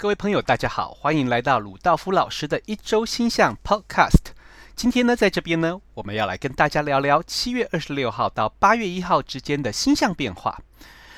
各位朋友，大家好，欢迎来到鲁道夫老师的一周星象 Podcast。今天呢，在这边呢，我们要来跟大家聊聊七月二十六号到八月一号之间的星象变化。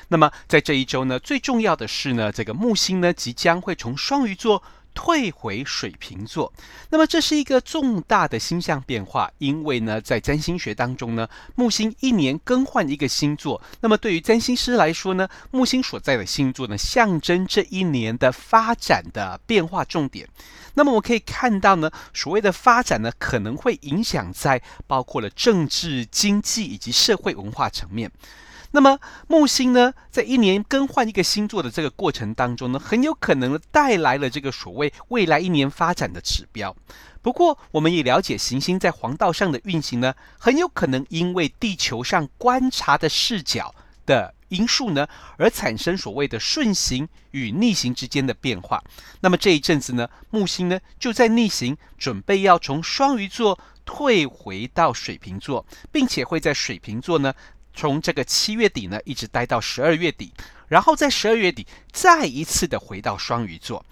那么，在这一周呢，最重要的是呢，这个木星呢，即将会从双鱼座。退回水瓶座，那么这是一个重大的星象变化，因为呢，在占星学当中呢，木星一年更换一个星座，那么对于占星师来说呢，木星所在的星座呢，象征这一年的发展的变化重点。那么我可以看到呢，所谓的发展呢，可能会影响在包括了政治、经济以及社会文化层面。那么木星呢，在一年更换一个星座的这个过程当中呢，很有可能带来了这个所谓未来一年发展的指标。不过，我们也了解行星在黄道上的运行呢，很有可能因为地球上观察的视角的因素呢，而产生所谓的顺行与逆行之间的变化。那么这一阵子呢，木星呢就在逆行，准备要从双鱼座退回到水瓶座，并且会在水瓶座呢。从这个七月底呢，一直待到十二月底，然后在十二月底再一次的回到双鱼座。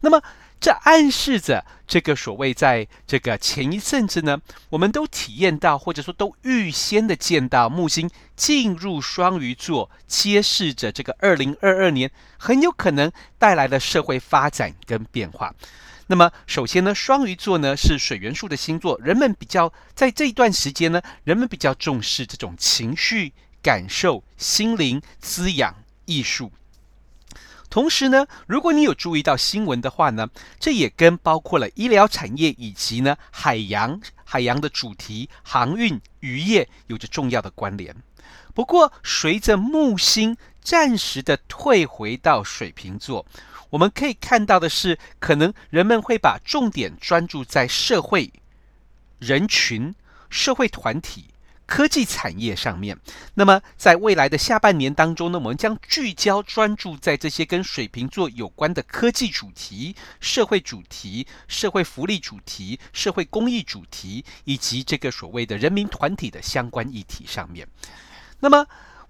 那么，这暗示着这个所谓在这个前一阵子呢，我们都体验到，或者说都预先的见到木星进入双鱼座，揭示着这个二零二二年很有可能带来的社会发展跟变化。那么，首先呢，双鱼座呢是水元素的星座，人们比较在这一段时间呢，人们比较重视这种情绪、感受、心灵滋养、艺术。同时呢，如果你有注意到新闻的话呢，这也跟包括了医疗产业以及呢海洋、海洋的主题、航运、渔业有着重要的关联。不过，随着木星暂时的退回到水瓶座。我们可以看到的是，可能人们会把重点专注在社会、人群、社会团体、科技产业上面。那么，在未来的下半年当中呢，我们将聚焦专注在这些跟水瓶座有关的科技主题、社会主题、社会福利主题、社会公益主题，以及这个所谓的人民团体的相关议题上面。那么，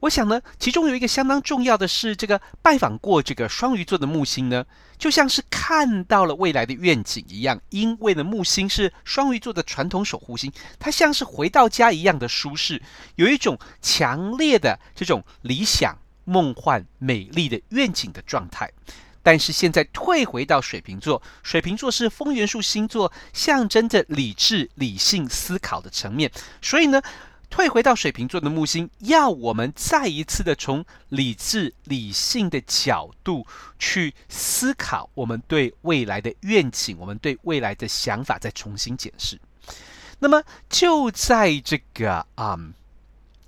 我想呢，其中有一个相当重要的是，这个拜访过这个双鱼座的木星呢，就像是看到了未来的愿景一样。因为呢，木星是双鱼座的传统守护星，它像是回到家一样的舒适，有一种强烈的这种理想、梦幻、美丽的愿景的状态。但是现在退回到水瓶座，水瓶座是风元素星座，象征着理智、理性思考的层面，所以呢。退回到水瓶座的木星，要我们再一次的从理智、理性的角度去思考我们对未来的愿景，我们对未来的想法再重新检视。那么就在这个啊、嗯，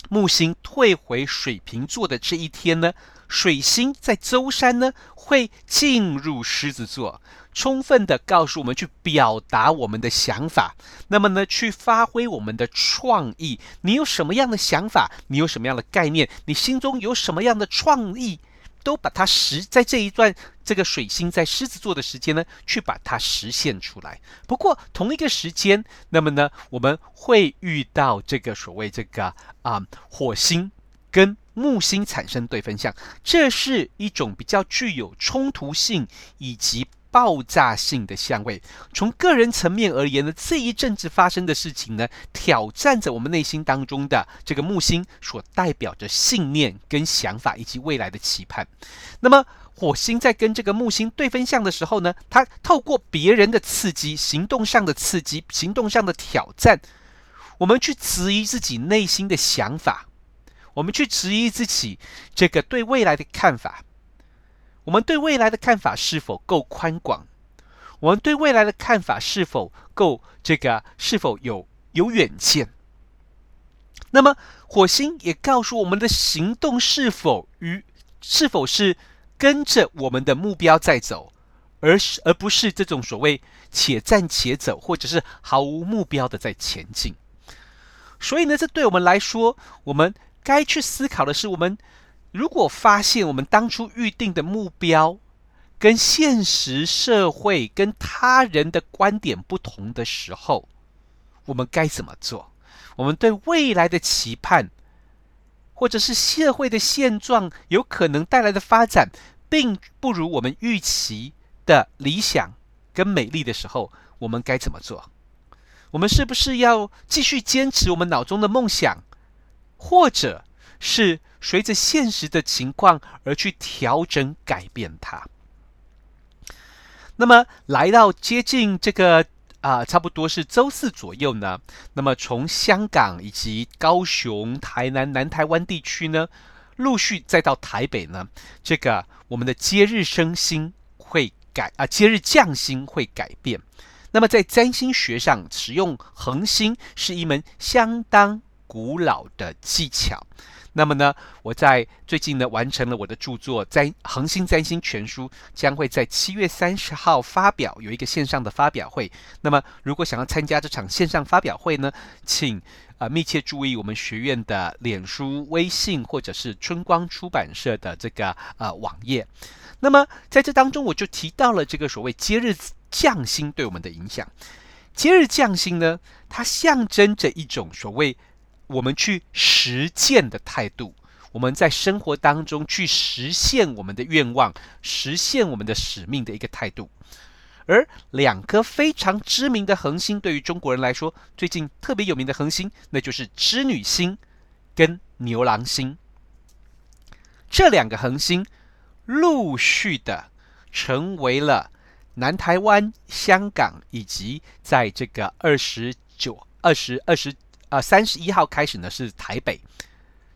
木星退回水瓶座的这一天呢，水星在周三呢会进入狮子座。充分的告诉我们去表达我们的想法，那么呢，去发挥我们的创意。你有什么样的想法？你有什么样的概念？你心中有什么样的创意？都把它实在这一段这个水星在狮子座的时间呢，去把它实现出来。不过同一个时间，那么呢，我们会遇到这个所谓这个啊、火星跟木星产生对分相，这是一种比较具有冲突性以及。爆炸性的相位，从个人层面而言呢，这一阵子发生的事情呢，挑战着我们内心当中的这个木星所代表着信念跟想法以及未来的期盼。那么火星在跟这个木星对分相的时候呢，它透过别人的刺激、行动上的刺激、行动上的挑战，我们去质疑自己内心的想法，我们去质疑自己这个对未来的看法。我们对未来的看法是否够宽广？我们对未来的看法是否够这个？是否有有远见？那么火星也告诉我们的行动是否与是否是跟着我们的目标在走，而是而不是这种所谓且战且走，或者是毫无目标的在前进。所以呢，这对我们来说，我们该去思考的是我们。如果发现我们当初预定的目标跟现实社会跟他人的观点不同的时候，我们该怎么做？我们对未来的期盼，或者是社会的现状有可能带来的发展，并不如我们预期的理想跟美丽的时候，我们该怎么做？我们是不是要继续坚持我们脑中的梦想，或者是随着现实的情况而去调整改变它？那么来到接近这个啊、差不多是周四左右呢。那么从香港以及高雄、台南、南台湾地区呢，陆续再到台北呢，这个我们的接日升星会改啊，接日降星会改变。那么在占星学上，使用恒星是一门相当古老的技巧。那么呢，我在最近呢完成了我的著作《占恒星占星全书》，将会在七月三十号发表，有一个线上的发表会。那么如果想要参加这场线上发表会呢，请啊、呃、密切注意我们学院的脸书、微信或者是春光出版社的这个呃网页。那么在这当中，我就提到了这个所谓接日降星对我们的影响。接日降星呢，它象征着一种所谓。我们去实践的态度，我们在生活当中去实现我们的愿望，实现我们的使命的一个态度。而两颗非常知名的恒星，对于中国人来说，最近特别有名的恒星，那就是织女星跟牛郎星。这两个恒星陆续的成为了南台湾、香港以及在这个二十九、二十二十。啊，三十一号开始呢是台北，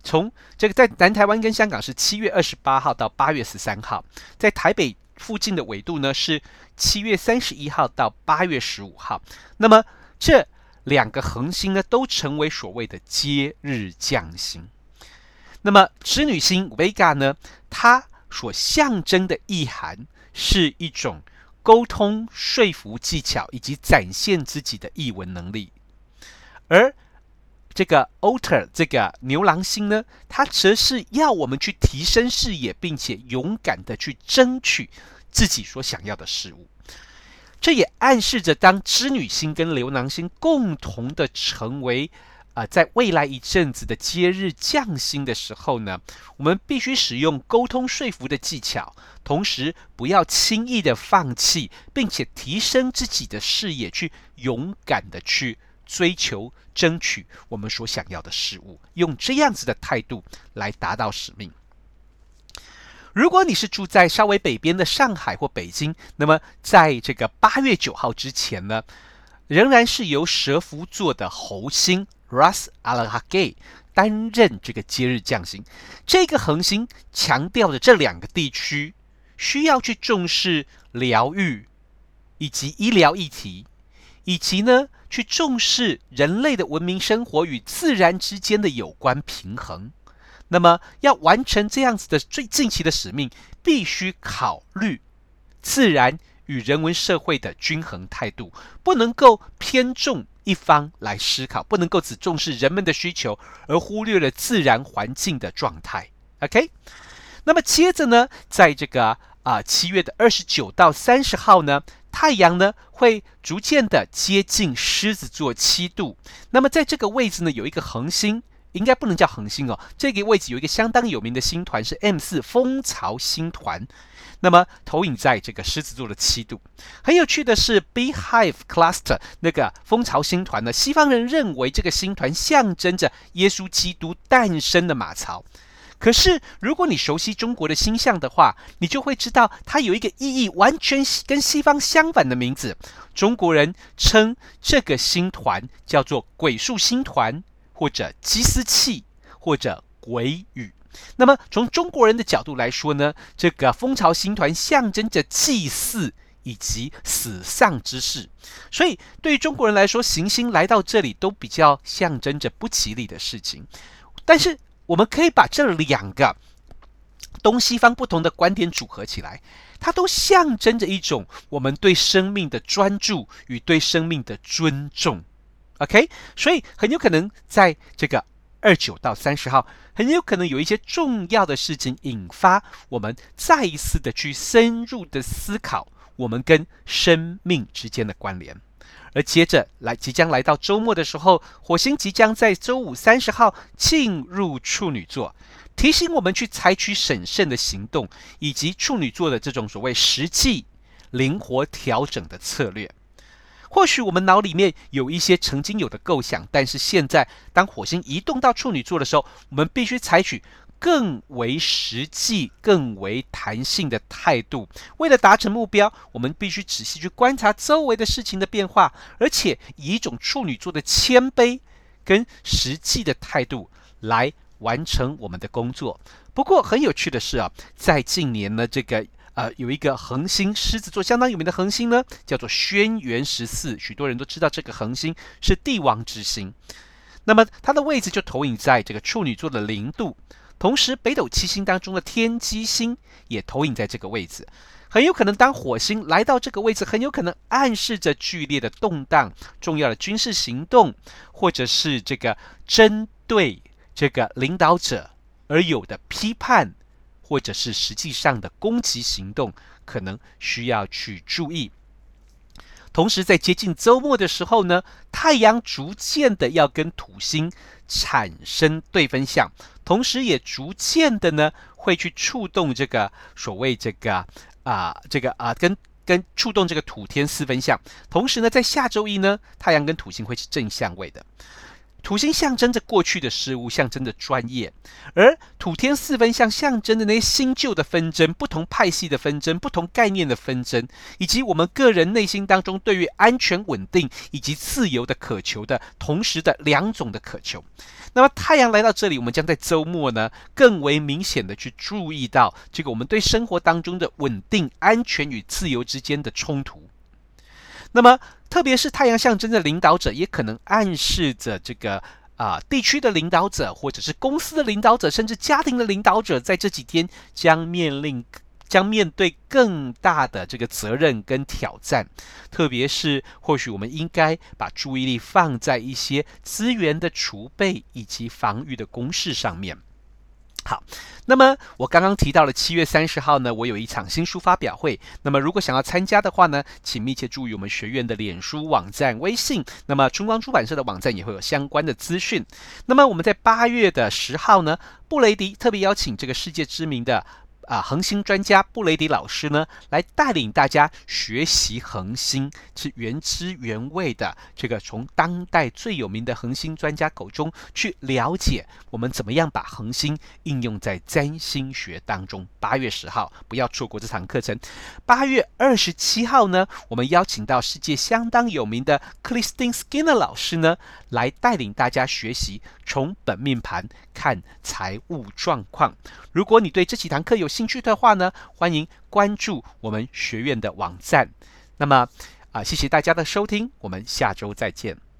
从这个在南台湾跟香港是七月二十八号到八月十三号，在台北附近的纬度呢是七月三十一号到八月十五号。那么这两个恒星呢都成为所谓的接日降星。那么织女星 Vega 呢，它所象征的意涵是一种沟通、说服技巧以及展现自己的译文能力，而这个 Otter 这个牛郎星呢，它则是要我们去提升视野，并且勇敢的去争取自己所想要的事物。这也暗示着，当织女星跟牛郎星共同的成为啊、在未来一阵子的接日降星的时候呢，我们必须使用沟通说服的技巧，同时不要轻易的放弃，并且提升自己的视野，去勇敢的去。追求、争取我们所想要的事物，用这样子的态度来达到使命。如果你是住在稍微北边的上海或北京，那么在这个八月九号之前呢，仍然是由蛇夫座的猴星 Ras Al-Khaimah 担任这个节日降星。这个恒星强调的这两个地区需要去重视疗愈以及医疗议题，以及呢。去重视人类的文明生活与自然之间的有关平衡，那么要完成这样子的最近期的使命，必须考虑自然与人文社会的均衡态度，不能够偏重一方来思考，不能够只重视人们的需求而忽略了自然环境的状态。OK，那么接着呢，在这个啊七月的二十九到三十号呢。太阳呢会逐渐的接近狮子座七度，那么在这个位置呢有一个恒星，应该不能叫恒星哦，这个位置有一个相当有名的星团是 M 四蜂巢星团，那么投影在这个狮子座的七度。很有趣的是，Beehive Cluster 那个蜂巢星团呢，西方人认为这个星团象征着耶稣基督诞生的马槽。可是，如果你熟悉中国的星象的话，你就会知道它有一个意义完全跟西方相反的名字。中国人称这个星团叫做鬼宿星团，或者祭祀器，或者鬼雨。那么，从中国人的角度来说呢，这个蜂巢星团象征着祭祀以及死丧之事。所以，对于中国人来说，行星来到这里都比较象征着不吉利的事情。但是，我们可以把这两个东西方不同的观点组合起来，它都象征着一种我们对生命的专注与对生命的尊重。OK，所以很有可能在这个二九到三十号，很有可能有一些重要的事情引发我们再一次的去深入的思考我们跟生命之间的关联。而接着来，即将来到周末的时候，火星即将在周五三十号进入处女座，提醒我们去采取审慎的行动，以及处女座的这种所谓实际、灵活调整的策略。或许我们脑里面有一些曾经有的构想，但是现在当火星移动到处女座的时候，我们必须采取更为实际、更为弹性的态度。为了达成目标，我们必须仔细去观察周围的事情的变化，而且以一种处女座的谦卑跟实际的态度来完成我们的工作。不过很有趣的是啊，在近年呢，这个。呃，有一个恒星，狮子座相当有名的恒星呢，叫做轩辕十四。许多人都知道这个恒星是帝王之星。那么它的位置就投影在这个处女座的零度，同时北斗七星当中的天机星也投影在这个位置。很有可能当火星来到这个位置，很有可能暗示着剧烈的动荡、重要的军事行动，或者是这个针对这个领导者而有的批判。或者是实际上的攻击行动，可能需要去注意。同时，在接近周末的时候呢，太阳逐渐的要跟土星产生对分相，同时也逐渐的呢会去触动这个所谓这个啊、这个啊、跟跟触动这个土天四分相。同时呢，在下周一呢，太阳跟土星会是正相位的。土星象征着过去的事物，象征着专业；而土天四分相象征的那些新旧的纷争、不同派系的纷争、不同概念的纷争，以及我们个人内心当中对于安全、稳定以及自由的渴求的同时的两种的渴求。那么太阳来到这里，我们将在周末呢更为明显的去注意到这个我们对生活当中的稳定、安全与自由之间的冲突。那么，特别是太阳象征的领导者，也可能暗示着这个啊、地区的领导者，或者是公司的领导者，甚至家庭的领导者，在这几天将面临将面对更大的这个责任跟挑战。特别是，或许我们应该把注意力放在一些资源的储备以及防御的攻势上面。好，那么我刚刚提到了七月三十号呢，我有一场新书发表会。那么如果想要参加的话呢，请密切注意我们学院的脸书网站、微信。那么春光出版社的网站也会有相关的资讯。那么我们在八月的十号呢，布雷迪特别邀请这个世界知名的。啊，恒星专家布雷迪老师呢，来带领大家学习恒星，是原汁原味的。这个从当代最有名的恒星专家口中去了解，我们怎么样把恒星应用在占星学当中。八月十号，不要错过这场课程。八月二十七号呢，我们邀请到世界相当有名的克里斯汀斯金纳老师呢，来带领大家学习从本命盘看财务状况。如果你对这几堂课有兴兴趣的话呢，欢迎关注我们学院的网站。那么啊，谢谢大家的收听，我们下周再见。